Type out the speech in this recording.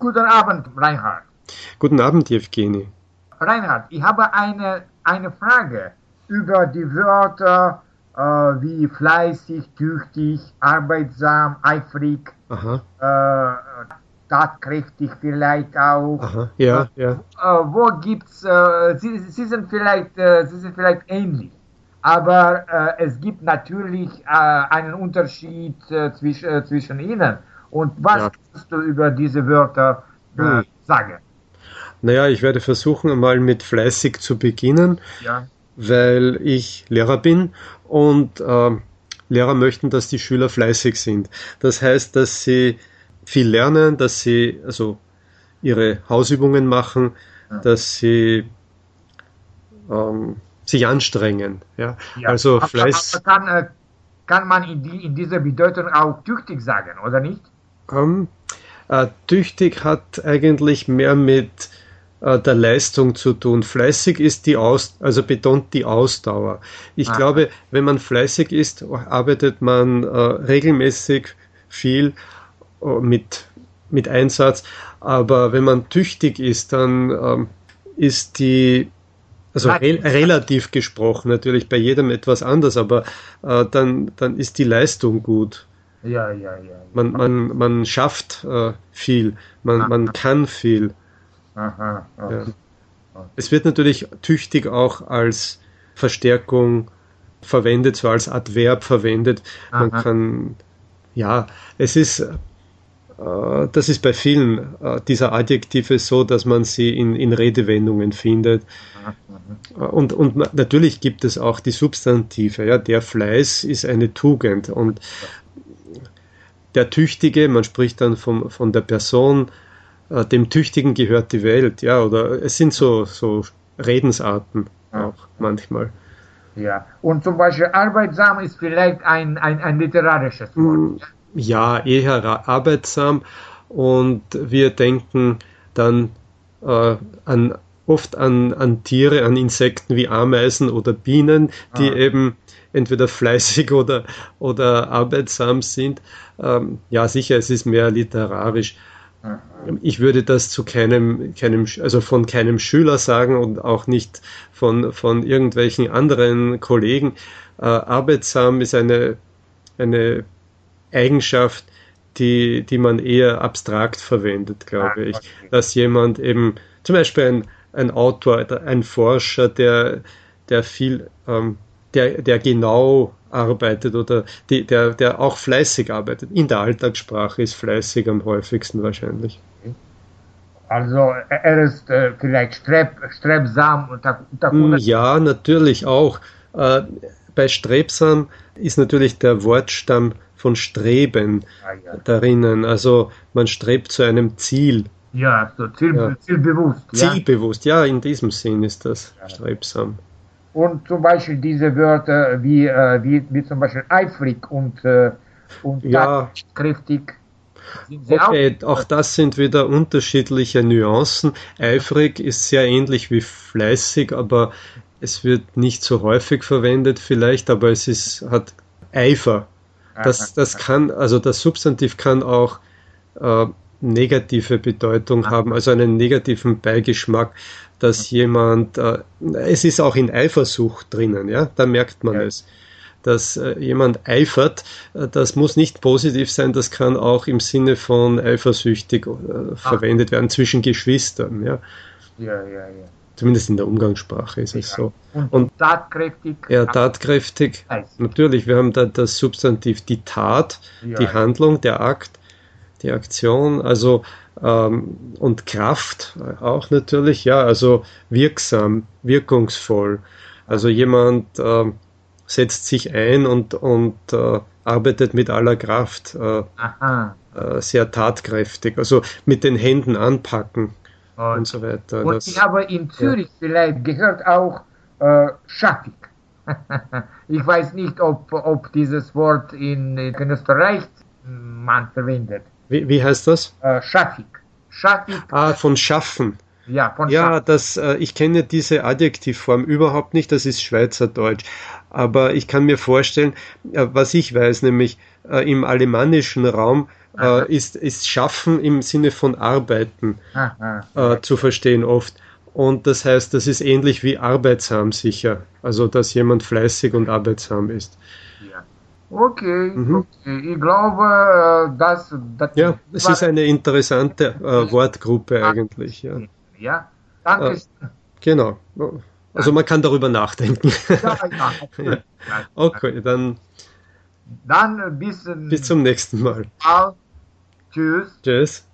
Guten Abend, Reinhard. Guten Abend, Evgeny. Reinhard, ich habe eine, eine Frage über die Wörter äh, wie fleißig, tüchtig, arbeitsam, eifrig, äh, tatkräftig vielleicht auch. Aha, ja, ja. Äh, wo gibt's, äh, sie, sie, sind vielleicht, äh, sie sind vielleicht ähnlich. Aber äh, es gibt natürlich einen Unterschied zwischen, zwischen ihnen. Und was ja. kannst du über diese Wörter äh, sagen? Naja, ich werde versuchen, einmal mit fleißig zu beginnen, ja. weil ich Lehrer bin und äh, Lehrer möchten, dass die Schüler fleißig sind. Das heißt, dass sie viel lernen, dass sie also ihre Hausübungen machen, ja. dass sie ähm, sich anstrengen. Ja? ja. Also Fleiß. Kann, äh, kann man in, die, in dieser Bedeutung auch tüchtig sagen, oder nicht? Ähm, äh, tüchtig hat eigentlich mehr mit äh, der Leistung zu tun. Fleißig ist die Aus, also betont die Ausdauer. Ich Aha. glaube, wenn man fleißig ist, arbeitet man äh, regelmäßig viel äh, mit, mit Einsatz. Aber wenn man tüchtig ist, dann ähm, ist die also re relativ gesprochen, natürlich bei jedem etwas anders, aber äh, dann, dann ist die Leistung gut. Ja, ja, ja. Man, man, man schafft äh, viel, man, man kann viel. Aha, aha. Ja. Es wird natürlich tüchtig auch als Verstärkung verwendet, so als Adverb verwendet. Man aha. kann, ja, es ist äh, das ist bei vielen äh, dieser Adjektive so, dass man sie in, in Redewendungen findet. Und, und natürlich gibt es auch die Substantive. Ja, der Fleiß ist eine Tugend und der Tüchtige, man spricht dann vom, von der Person, äh, dem Tüchtigen gehört die Welt. Ja, oder es sind so, so Redensarten auch manchmal. Ja, und zum Beispiel arbeitsam ist vielleicht ein, ein, ein literarisches Wort. Mm, ja, eher arbeitsam und wir denken dann äh, an, oft an, an Tiere, an Insekten wie Ameisen oder Bienen, die ah. eben entweder fleißig oder, oder arbeitsam sind. Ähm, ja, sicher, es ist mehr literarisch. Ich würde das zu keinem, keinem, also von keinem Schüler sagen und auch nicht von, von irgendwelchen anderen Kollegen. Äh, arbeitsam ist eine, eine Eigenschaft, die, die man eher abstrakt verwendet, glaube ich. Dass jemand eben, zum Beispiel ein, ein Autor, ein Forscher, der, der viel, ähm, der, der genau arbeitet oder die, der, der auch fleißig arbeitet. In der Alltagssprache ist fleißig am häufigsten wahrscheinlich. Also er ist äh, vielleicht streb, strebsam und da, hm, Ja, natürlich auch. Äh, bei strebsam ist natürlich der Wortstamm von Streben ah, ja. darinnen. Also man strebt zu einem Ziel. Ja, so Ziel, ja. zielbewusst. Zielbewusst, ja. ja, in diesem Sinn ist das ja. strebsam. Und zum Beispiel diese Wörter wie, äh, wie, wie zum Beispiel eifrig und, äh, und ja. kräftig. Okay, auch, auch das sind wieder unterschiedliche Nuancen. Eifrig ist sehr ähnlich wie fleißig, aber es wird nicht so häufig verwendet vielleicht, aber es ist, hat Eifer das, das kann, also das Substantiv kann auch äh, negative Bedeutung haben, also einen negativen Beigeschmack, dass jemand, äh, es ist auch in Eifersucht drinnen, ja, da merkt man ja. es. Dass äh, jemand eifert, äh, das muss nicht positiv sein, das kann auch im Sinne von eifersüchtig äh, verwendet werden zwischen Geschwistern, ja. Ja, ja, ja. Zumindest in der Umgangssprache ist es so. Und, und tatkräftig? Ja, tatkräftig. Natürlich, wir haben da das Substantiv die Tat, ja, die Handlung, der Akt, die Aktion, also ähm, und Kraft auch natürlich, ja, also wirksam, wirkungsvoll. Also jemand äh, setzt sich ein und, und äh, arbeitet mit aller Kraft, äh, äh sehr tatkräftig, also mit den Händen anpacken und, und so weiter. Und das, ich habe in Zürich ja. vielleicht gehört auch äh, schaffig. ich weiß nicht, ob, ob dieses Wort in, in Österreich man verwendet. Wie, wie heißt das? Äh, schaffig. Schaffig. Ah, von schaffen. Ja, von ja schaffen. das, äh, ich kenne diese Adjektivform überhaupt nicht, das ist Schweizerdeutsch. Aber ich kann mir vorstellen, äh, was ich weiß, nämlich äh, im alemannischen Raum äh, ist, ist Schaffen im Sinne von Arbeiten zu verstehen oft. Und das heißt, das ist ähnlich wie arbeitsam sicher. Also, dass jemand fleißig und arbeitsam ist. Okay, mhm. okay. ich glaube, äh, dass. Das ja, es ist eine interessante äh, Wortgruppe eigentlich. Ja, ja. danke. Äh, genau. Also, man kann darüber nachdenken. Ja, ja. Okay, dann. Dann bis, bis zum nächsten Mal. Tschüss. Tschüss.